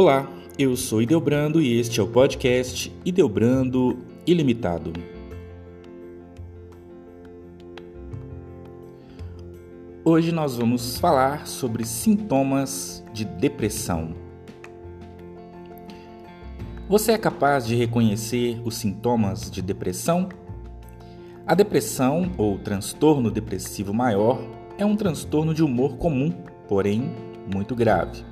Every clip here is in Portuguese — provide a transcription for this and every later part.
Olá, eu sou Ideobrando e este é o podcast Ideobrando Ilimitado. Hoje nós vamos falar sobre sintomas de depressão. Você é capaz de reconhecer os sintomas de depressão? A depressão ou transtorno depressivo maior é um transtorno de humor comum, porém muito grave.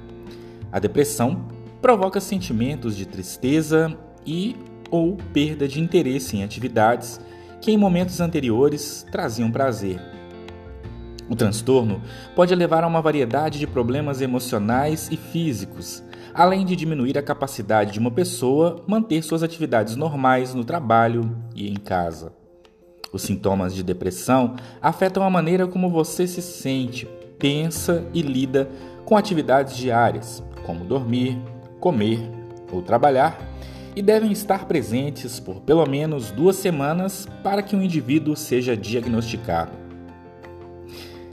A depressão provoca sentimentos de tristeza e ou perda de interesse em atividades que em momentos anteriores traziam prazer. O transtorno pode levar a uma variedade de problemas emocionais e físicos, além de diminuir a capacidade de uma pessoa manter suas atividades normais no trabalho e em casa. Os sintomas de depressão afetam a maneira como você se sente, pensa e lida com atividades diárias, como dormir, comer ou trabalhar, e devem estar presentes por pelo menos duas semanas para que o um indivíduo seja diagnosticado.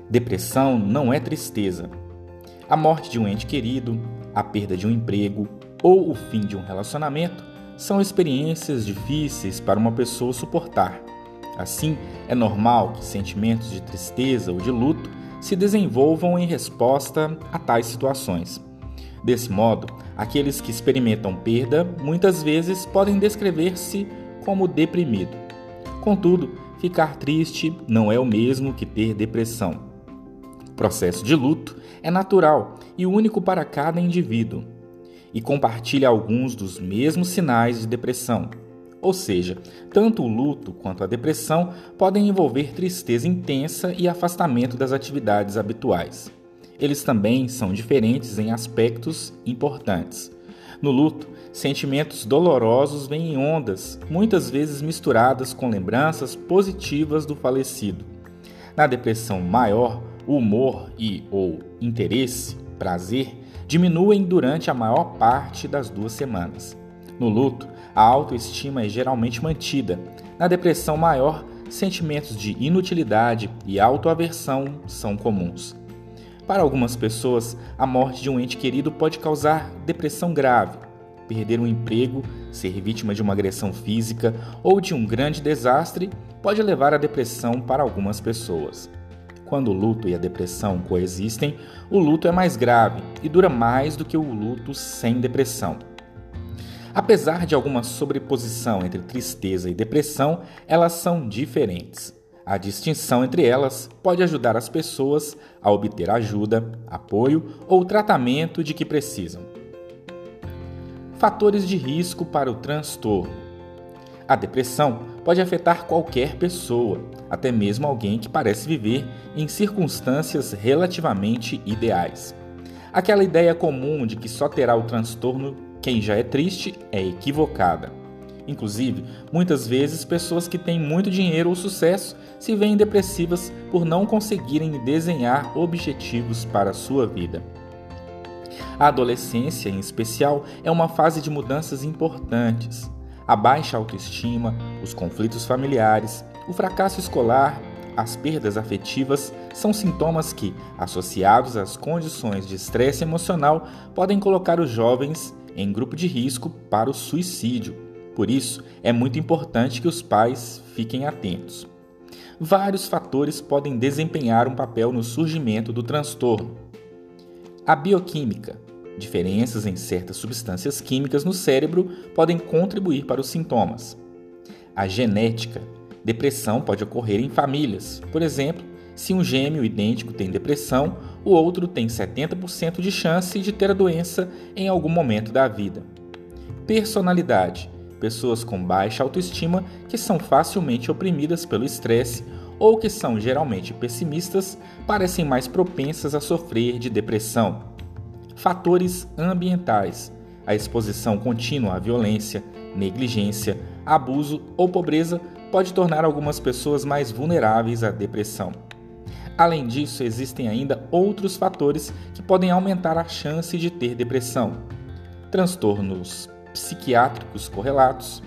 Depressão não é tristeza. A morte de um ente querido, a perda de um emprego ou o fim de um relacionamento são experiências difíceis para uma pessoa suportar. Assim, é normal que sentimentos de tristeza ou de luto se desenvolvam em resposta a tais situações. Desse modo, aqueles que experimentam perda muitas vezes podem descrever-se como deprimido. Contudo, ficar triste não é o mesmo que ter depressão. O processo de luto é natural e único para cada indivíduo e compartilha alguns dos mesmos sinais de depressão. Ou seja, tanto o luto quanto a depressão podem envolver tristeza intensa e afastamento das atividades habituais. Eles também são diferentes em aspectos importantes. No luto, sentimentos dolorosos vêm em ondas, muitas vezes misturadas com lembranças positivas do falecido. Na depressão maior, o humor e ou interesse, prazer, diminuem durante a maior parte das duas semanas. No luto, a autoestima é geralmente mantida. Na depressão maior, sentimentos de inutilidade e autoaversão são comuns. Para algumas pessoas, a morte de um ente querido pode causar depressão grave, perder um emprego, ser vítima de uma agressão física ou de um grande desastre pode levar à depressão para algumas pessoas. Quando o luto e a depressão coexistem, o luto é mais grave e dura mais do que o luto sem depressão. Apesar de alguma sobreposição entre tristeza e depressão, elas são diferentes. A distinção entre elas pode ajudar as pessoas a obter ajuda, apoio ou tratamento de que precisam. Fatores de risco para o transtorno: A depressão pode afetar qualquer pessoa, até mesmo alguém que parece viver em circunstâncias relativamente ideais. Aquela ideia comum de que só terá o transtorno quem já é triste é equivocada. Inclusive, muitas vezes pessoas que têm muito dinheiro ou sucesso se veem depressivas por não conseguirem desenhar objetivos para a sua vida. A adolescência, em especial, é uma fase de mudanças importantes. A baixa autoestima, os conflitos familiares, o fracasso escolar, as perdas afetivas são sintomas que, associados às condições de estresse emocional, podem colocar os jovens em grupo de risco para o suicídio. Por isso, é muito importante que os pais fiquem atentos. Vários fatores podem desempenhar um papel no surgimento do transtorno. A bioquímica. Diferenças em certas substâncias químicas no cérebro podem contribuir para os sintomas. A genética. Depressão pode ocorrer em famílias. Por exemplo, se um gêmeo idêntico tem depressão, o outro tem 70% de chance de ter a doença em algum momento da vida. Personalidade: pessoas com baixa autoestima que são facilmente oprimidas pelo estresse ou que são geralmente pessimistas parecem mais propensas a sofrer de depressão. Fatores ambientais: a exposição contínua à violência, negligência, abuso ou pobreza pode tornar algumas pessoas mais vulneráveis à depressão. Além disso, existem ainda outros fatores que podem aumentar a chance de ter depressão: transtornos psiquiátricos correlatos,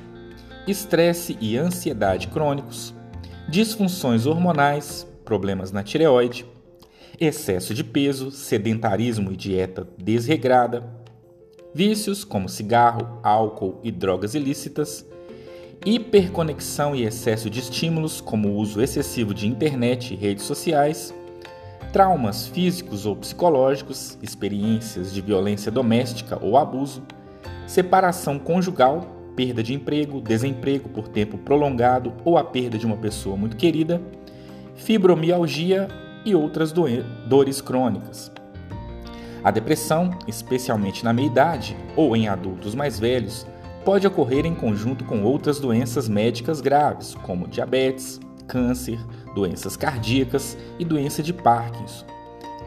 estresse e ansiedade crônicos, disfunções hormonais, problemas na tireoide, excesso de peso, sedentarismo e dieta desregrada, vícios como cigarro, álcool e drogas ilícitas, hiperconexão e excesso de estímulos, como o uso excessivo de internet e redes sociais, traumas físicos ou psicológicos, experiências de violência doméstica ou abuso, separação conjugal, perda de emprego, desemprego por tempo prolongado ou a perda de uma pessoa muito querida, fibromialgia e outras dores crônicas. A depressão, especialmente na meia-idade ou em adultos mais velhos, pode ocorrer em conjunto com outras doenças médicas graves, como diabetes, câncer, doenças cardíacas e doença de Parkinson.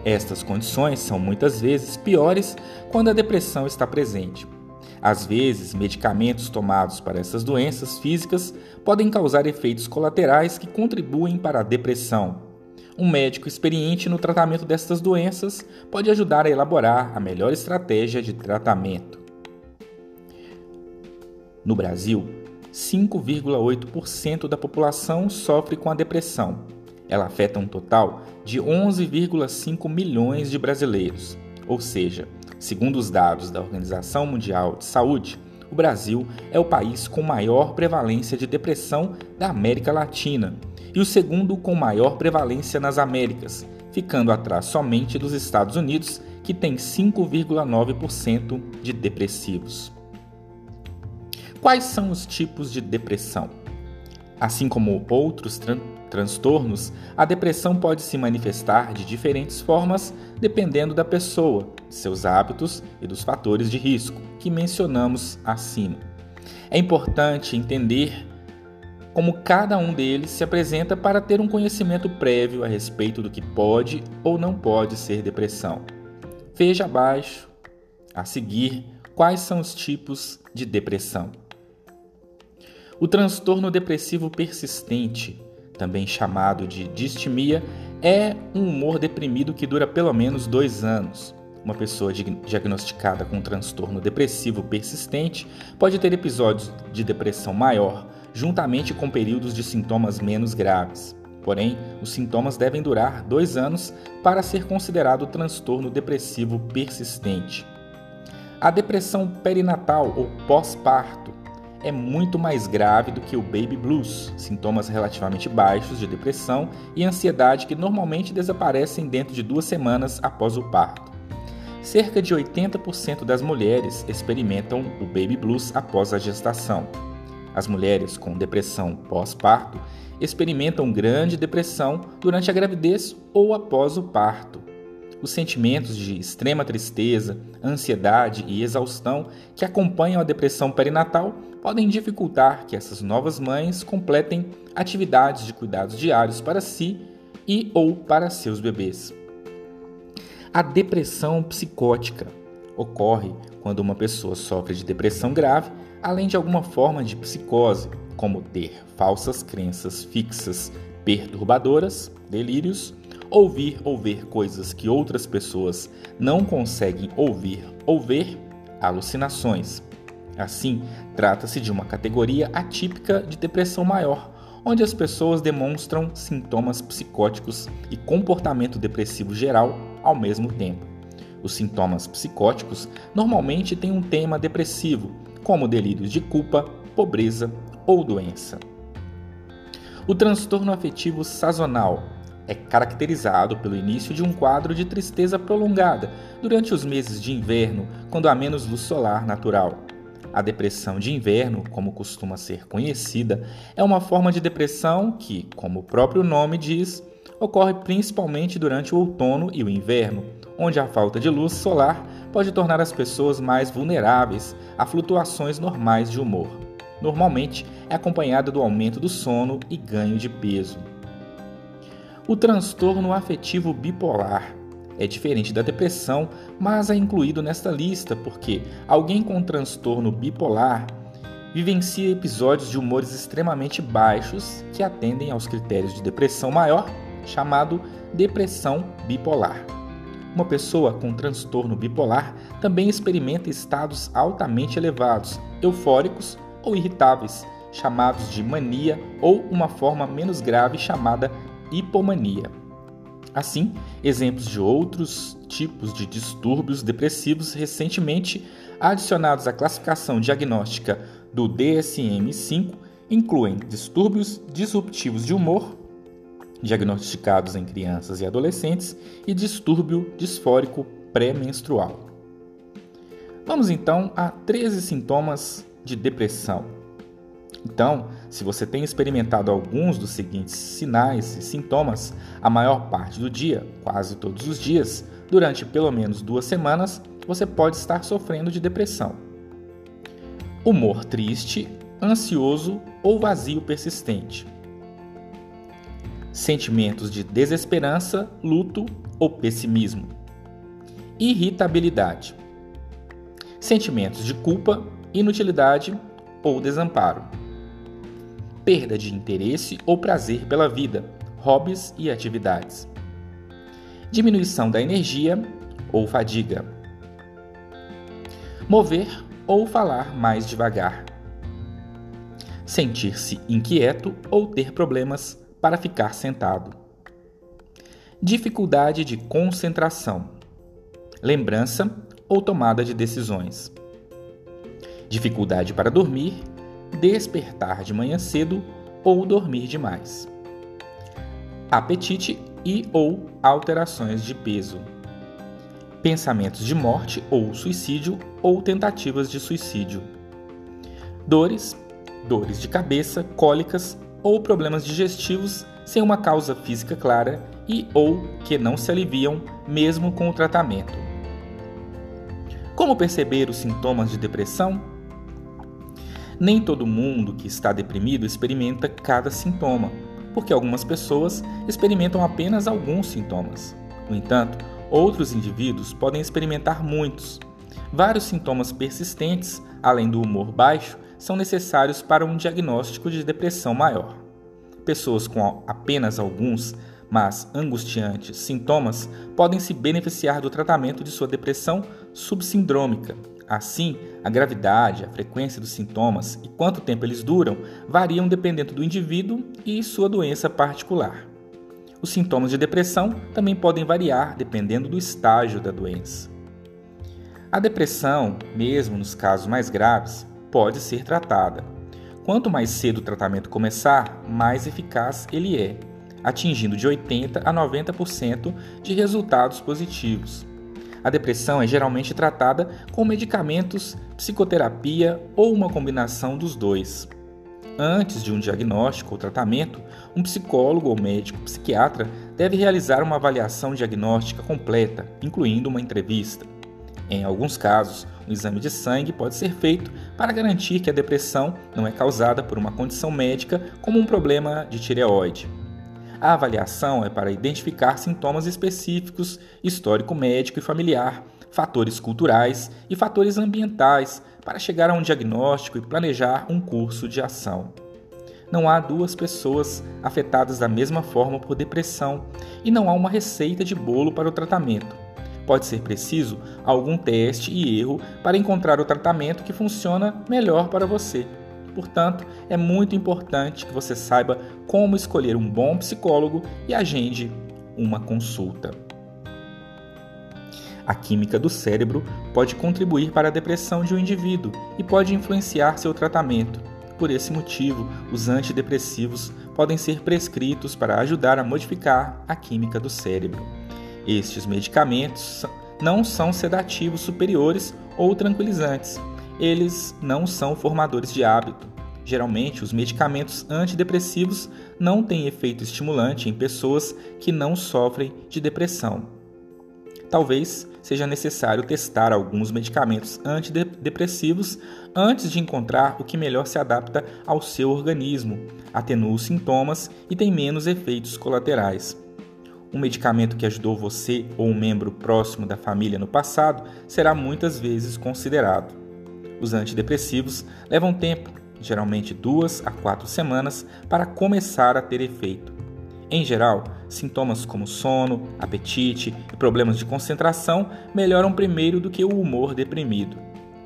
Estas condições são muitas vezes piores quando a depressão está presente. Às vezes, medicamentos tomados para essas doenças físicas podem causar efeitos colaterais que contribuem para a depressão. Um médico experiente no tratamento destas doenças pode ajudar a elaborar a melhor estratégia de tratamento. No Brasil, 5,8% da população sofre com a depressão. Ela afeta um total de 11,5 milhões de brasileiros. Ou seja, segundo os dados da Organização Mundial de Saúde, o Brasil é o país com maior prevalência de depressão da América Latina e o segundo com maior prevalência nas Américas, ficando atrás somente dos Estados Unidos, que tem 5,9% de depressivos. Quais são os tipos de depressão? Assim como outros transtornos, a depressão pode se manifestar de diferentes formas dependendo da pessoa, seus hábitos e dos fatores de risco que mencionamos acima. É importante entender como cada um deles se apresenta para ter um conhecimento prévio a respeito do que pode ou não pode ser depressão. Veja abaixo, a seguir, quais são os tipos de depressão. O transtorno depressivo persistente, também chamado de distimia, é um humor deprimido que dura pelo menos dois anos. Uma pessoa diagnosticada com um transtorno depressivo persistente pode ter episódios de depressão maior, juntamente com períodos de sintomas menos graves. Porém, os sintomas devem durar dois anos para ser considerado transtorno depressivo persistente. A depressão perinatal ou pós-parto é muito mais grave do que o baby blues, sintomas relativamente baixos de depressão e ansiedade que normalmente desaparecem dentro de duas semanas após o parto. Cerca de 80% das mulheres experimentam o baby blues após a gestação. As mulheres com depressão pós-parto experimentam grande depressão durante a gravidez ou após o parto. Os sentimentos de extrema tristeza, ansiedade e exaustão que acompanham a depressão perinatal podem dificultar que essas novas mães completem atividades de cuidados diários para si e ou para seus bebês. A depressão psicótica ocorre quando uma pessoa sofre de depressão grave, além de alguma forma de psicose, como ter falsas crenças fixas perturbadoras, delírios ouvir ou ver coisas que outras pessoas não conseguem ouvir ou ver, alucinações. Assim, trata-se de uma categoria atípica de depressão maior, onde as pessoas demonstram sintomas psicóticos e comportamento depressivo geral ao mesmo tempo. Os sintomas psicóticos normalmente têm um tema depressivo, como delírios de culpa, pobreza ou doença. O transtorno afetivo sazonal é caracterizado pelo início de um quadro de tristeza prolongada durante os meses de inverno, quando há menos luz solar natural. A depressão de inverno, como costuma ser conhecida, é uma forma de depressão que, como o próprio nome diz, ocorre principalmente durante o outono e o inverno, onde a falta de luz solar pode tornar as pessoas mais vulneráveis a flutuações normais de humor. Normalmente é acompanhada do aumento do sono e ganho de peso. O transtorno afetivo bipolar é diferente da depressão, mas é incluído nesta lista porque alguém com transtorno bipolar vivencia episódios de humores extremamente baixos que atendem aos critérios de depressão maior, chamado depressão bipolar. Uma pessoa com transtorno bipolar também experimenta estados altamente elevados, eufóricos ou irritáveis, chamados de mania ou uma forma menos grave chamada hipomania. Assim, exemplos de outros tipos de distúrbios depressivos recentemente adicionados à classificação diagnóstica do DSM-5 incluem distúrbios disruptivos de humor, diagnosticados em crianças e adolescentes, e distúrbio disfórico pré-menstrual. Vamos então a 13 sintomas de depressão. Então, se você tem experimentado alguns dos seguintes sinais e sintomas a maior parte do dia, quase todos os dias, durante pelo menos duas semanas, você pode estar sofrendo de depressão. Humor triste, ansioso ou vazio persistente. Sentimentos de desesperança, luto ou pessimismo. Irritabilidade. Sentimentos de culpa, inutilidade ou desamparo perda de interesse ou prazer pela vida, hobbies e atividades, diminuição da energia ou fadiga, mover ou falar mais devagar, sentir-se inquieto ou ter problemas para ficar sentado, dificuldade de concentração, lembrança ou tomada de decisões, dificuldade para dormir despertar de manhã cedo ou dormir demais. Apetite e ou alterações de peso. Pensamentos de morte ou suicídio ou tentativas de suicídio. Dores, dores de cabeça, cólicas ou problemas digestivos sem uma causa física clara e ou que não se aliviam mesmo com o tratamento. Como perceber os sintomas de depressão? Nem todo mundo que está deprimido experimenta cada sintoma, porque algumas pessoas experimentam apenas alguns sintomas. No entanto, outros indivíduos podem experimentar muitos. Vários sintomas persistentes, além do humor baixo, são necessários para um diagnóstico de depressão maior. Pessoas com apenas alguns, mas angustiantes sintomas podem se beneficiar do tratamento de sua depressão subsindrômica, Assim, a gravidade, a frequência dos sintomas e quanto tempo eles duram variam dependendo do indivíduo e sua doença particular. Os sintomas de depressão também podem variar dependendo do estágio da doença. A depressão, mesmo nos casos mais graves, pode ser tratada. Quanto mais cedo o tratamento começar, mais eficaz ele é, atingindo de 80 a 90% de resultados positivos. A depressão é geralmente tratada com medicamentos, psicoterapia ou uma combinação dos dois. Antes de um diagnóstico ou tratamento, um psicólogo ou médico psiquiatra deve realizar uma avaliação diagnóstica completa, incluindo uma entrevista. Em alguns casos, um exame de sangue pode ser feito para garantir que a depressão não é causada por uma condição médica como um problema de tireoide. A avaliação é para identificar sintomas específicos, histórico médico e familiar, fatores culturais e fatores ambientais para chegar a um diagnóstico e planejar um curso de ação. Não há duas pessoas afetadas da mesma forma por depressão e não há uma receita de bolo para o tratamento. Pode ser preciso algum teste e erro para encontrar o tratamento que funciona melhor para você. Portanto, é muito importante que você saiba como escolher um bom psicólogo e agende uma consulta. A química do cérebro pode contribuir para a depressão de um indivíduo e pode influenciar seu tratamento. Por esse motivo, os antidepressivos podem ser prescritos para ajudar a modificar a química do cérebro. Estes medicamentos não são sedativos superiores ou tranquilizantes, eles não são formadores de hábito. Geralmente, os medicamentos antidepressivos não têm efeito estimulante em pessoas que não sofrem de depressão. Talvez seja necessário testar alguns medicamentos antidepressivos antes de encontrar o que melhor se adapta ao seu organismo, atenua os sintomas e tem menos efeitos colaterais. Um medicamento que ajudou você ou um membro próximo da família no passado será muitas vezes considerado. Os antidepressivos levam tempo, geralmente duas a quatro semanas, para começar a ter efeito. Em geral, sintomas como sono, apetite e problemas de concentração melhoram primeiro do que o humor deprimido.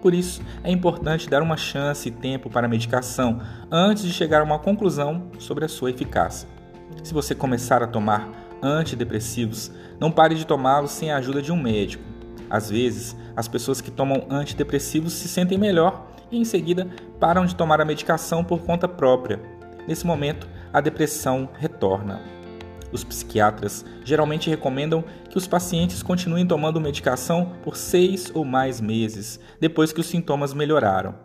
Por isso, é importante dar uma chance e tempo para a medicação antes de chegar a uma conclusão sobre a sua eficácia. Se você começar a tomar antidepressivos, não pare de tomá-los sem a ajuda de um médico. Às vezes, as pessoas que tomam antidepressivos se sentem melhor e em seguida param de tomar a medicação por conta própria. Nesse momento, a depressão retorna. Os psiquiatras geralmente recomendam que os pacientes continuem tomando medicação por seis ou mais meses depois que os sintomas melhoraram.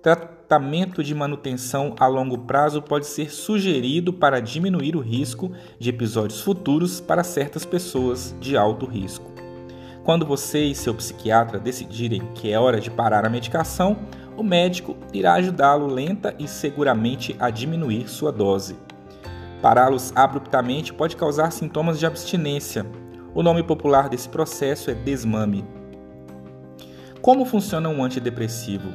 Tratamento de manutenção a longo prazo pode ser sugerido para diminuir o risco de episódios futuros para certas pessoas de alto risco. Quando você e seu psiquiatra decidirem que é hora de parar a medicação, o médico irá ajudá-lo lenta e seguramente a diminuir sua dose. Pará-los abruptamente pode causar sintomas de abstinência. O nome popular desse processo é desmame. Como funciona um antidepressivo?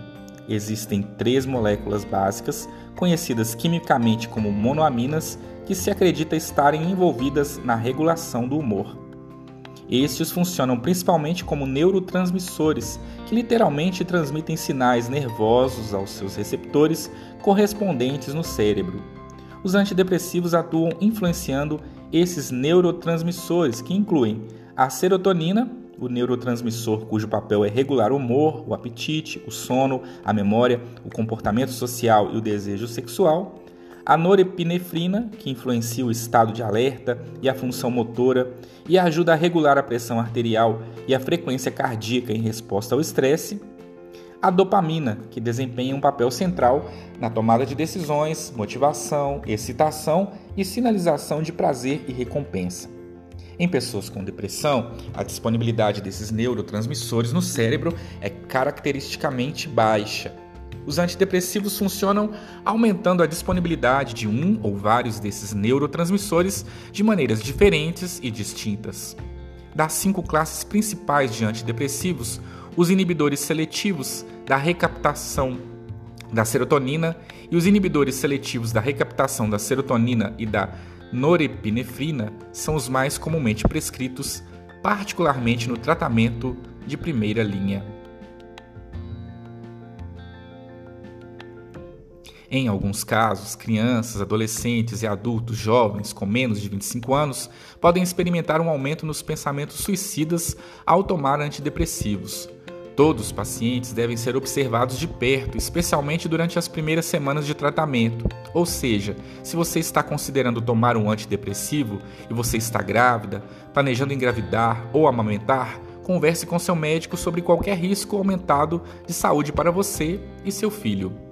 Existem três moléculas básicas, conhecidas quimicamente como monoaminas, que se acredita estarem envolvidas na regulação do humor. Estes funcionam principalmente como neurotransmissores, que literalmente transmitem sinais nervosos aos seus receptores correspondentes no cérebro. Os antidepressivos atuam influenciando esses neurotransmissores, que incluem a serotonina, o neurotransmissor cujo papel é regular o humor, o apetite, o sono, a memória, o comportamento social e o desejo sexual, a norepinefrina, que influencia o estado de alerta e a função motora e ajuda a regular a pressão arterial e a frequência cardíaca em resposta ao estresse, a dopamina, que desempenha um papel central na tomada de decisões, motivação, excitação e sinalização de prazer e recompensa. Em pessoas com depressão, a disponibilidade desses neurotransmissores no cérebro é caracteristicamente baixa. Os antidepressivos funcionam aumentando a disponibilidade de um ou vários desses neurotransmissores de maneiras diferentes e distintas. Das cinco classes principais de antidepressivos, os inibidores seletivos da recaptação da serotonina e os inibidores seletivos da recaptação da serotonina e da norepinefrina são os mais comumente prescritos, particularmente no tratamento de primeira linha. Em alguns casos, crianças, adolescentes e adultos jovens com menos de 25 anos podem experimentar um aumento nos pensamentos suicidas ao tomar antidepressivos. Todos os pacientes devem ser observados de perto, especialmente durante as primeiras semanas de tratamento. Ou seja, se você está considerando tomar um antidepressivo e você está grávida, planejando engravidar ou amamentar, converse com seu médico sobre qualquer risco aumentado de saúde para você e seu filho.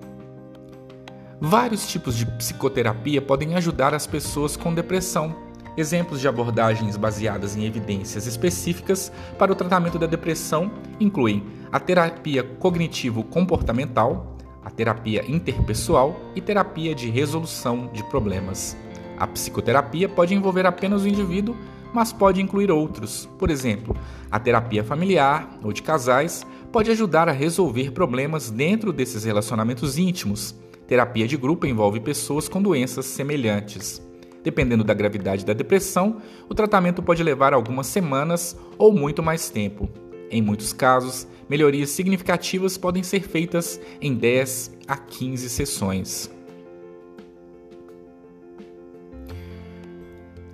Vários tipos de psicoterapia podem ajudar as pessoas com depressão. Exemplos de abordagens baseadas em evidências específicas para o tratamento da depressão incluem a terapia cognitivo-comportamental, a terapia interpessoal e terapia de resolução de problemas. A psicoterapia pode envolver apenas o indivíduo, mas pode incluir outros. Por exemplo, a terapia familiar ou de casais pode ajudar a resolver problemas dentro desses relacionamentos íntimos. Terapia de grupo envolve pessoas com doenças semelhantes. Dependendo da gravidade da depressão, o tratamento pode levar algumas semanas ou muito mais tempo. Em muitos casos, melhorias significativas podem ser feitas em 10 a 15 sessões.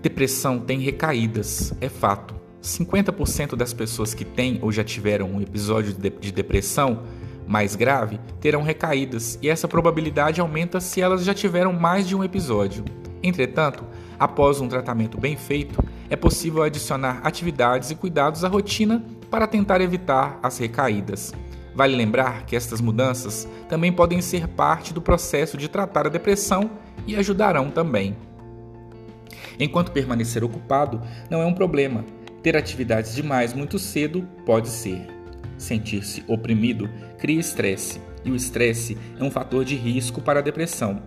Depressão tem recaídas, é fato. 50% das pessoas que têm ou já tiveram um episódio de depressão mais grave terão recaídas, e essa probabilidade aumenta se elas já tiveram mais de um episódio. Entretanto, após um tratamento bem feito, é possível adicionar atividades e cuidados à rotina para tentar evitar as recaídas. Vale lembrar que estas mudanças também podem ser parte do processo de tratar a depressão e ajudarão também. Enquanto permanecer ocupado não é um problema, ter atividades demais muito cedo pode ser. Sentir-se oprimido cria estresse, e o estresse é um fator de risco para a depressão.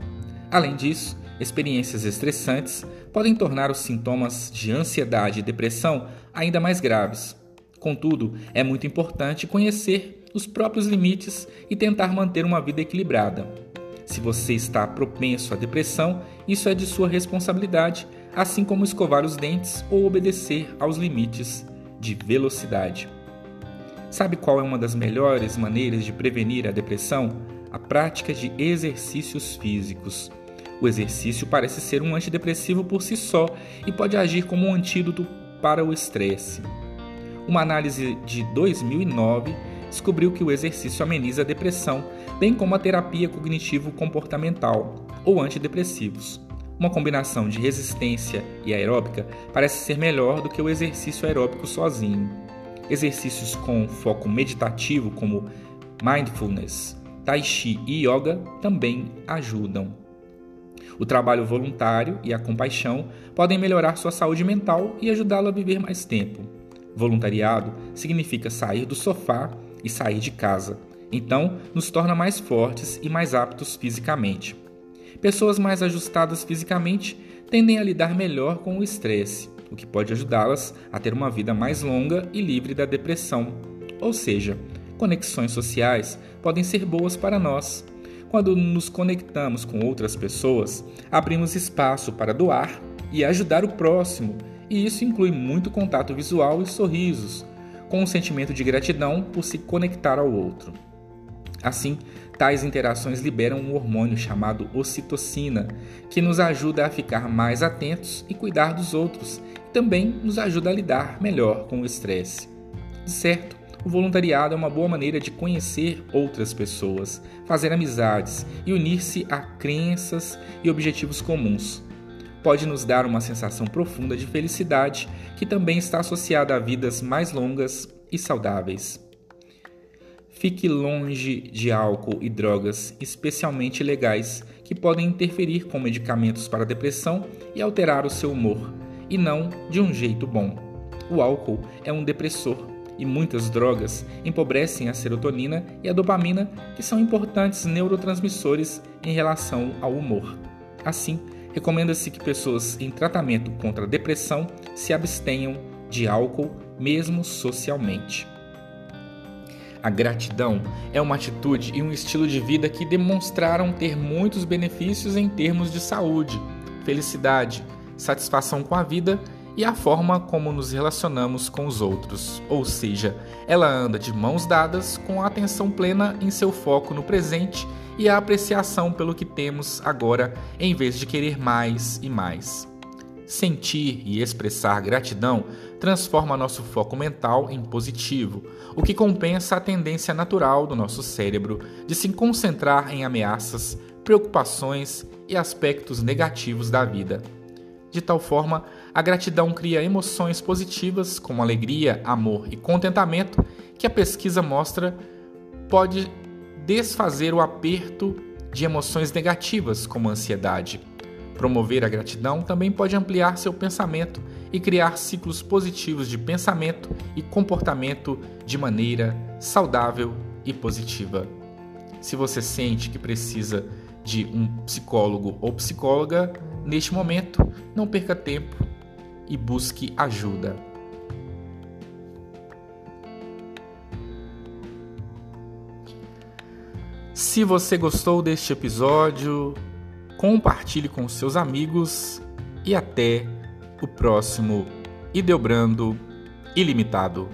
Além disso, experiências estressantes podem tornar os sintomas de ansiedade e depressão ainda mais graves. Contudo, é muito importante conhecer os próprios limites e tentar manter uma vida equilibrada. Se você está propenso à depressão, isso é de sua responsabilidade, assim como escovar os dentes ou obedecer aos limites de velocidade. Sabe qual é uma das melhores maneiras de prevenir a depressão? A prática de exercícios físicos. O exercício parece ser um antidepressivo por si só e pode agir como um antídoto para o estresse. Uma análise de 2009 descobriu que o exercício ameniza a depressão, bem como a terapia cognitivo-comportamental ou antidepressivos. Uma combinação de resistência e aeróbica parece ser melhor do que o exercício aeróbico sozinho. Exercícios com foco meditativo, como mindfulness, tai chi e yoga, também ajudam. O trabalho voluntário e a compaixão podem melhorar sua saúde mental e ajudá-lo a viver mais tempo. Voluntariado significa sair do sofá e sair de casa. Então, nos torna mais fortes e mais aptos fisicamente. Pessoas mais ajustadas fisicamente tendem a lidar melhor com o estresse, o que pode ajudá-las a ter uma vida mais longa e livre da depressão. Ou seja, conexões sociais podem ser boas para nós. Quando nos conectamos com outras pessoas, abrimos espaço para doar e ajudar o próximo, e isso inclui muito contato visual e sorrisos, com um sentimento de gratidão por se conectar ao outro. Assim, Tais interações liberam um hormônio chamado ocitocina, que nos ajuda a ficar mais atentos e cuidar dos outros, e também nos ajuda a lidar melhor com o estresse. De certo, o voluntariado é uma boa maneira de conhecer outras pessoas, fazer amizades e unir-se a crenças e objetivos comuns. Pode nos dar uma sensação profunda de felicidade que também está associada a vidas mais longas e saudáveis. Fique longe de álcool e drogas, especialmente legais, que podem interferir com medicamentos para depressão e alterar o seu humor, e não de um jeito bom. O álcool é um depressor e muitas drogas empobrecem a serotonina e a dopamina, que são importantes neurotransmissores em relação ao humor. Assim, recomenda-se que pessoas em tratamento contra a depressão se abstenham de álcool, mesmo socialmente. A gratidão é uma atitude e um estilo de vida que demonstraram ter muitos benefícios em termos de saúde, felicidade, satisfação com a vida e a forma como nos relacionamos com os outros. Ou seja, ela anda de mãos dadas com a atenção plena em seu foco no presente e a apreciação pelo que temos agora, em vez de querer mais e mais. Sentir e expressar gratidão transforma nosso foco mental em positivo, o que compensa a tendência natural do nosso cérebro de se concentrar em ameaças, preocupações e aspectos negativos da vida. De tal forma, a gratidão cria emoções positivas como alegria, amor e contentamento, que a pesquisa mostra pode desfazer o aperto de emoções negativas como ansiedade Promover a gratidão também pode ampliar seu pensamento e criar ciclos positivos de pensamento e comportamento de maneira saudável e positiva. Se você sente que precisa de um psicólogo ou psicóloga, neste momento, não perca tempo e busque ajuda. Se você gostou deste episódio, compartilhe com seus amigos e até o próximo Ideobrando Ilimitado.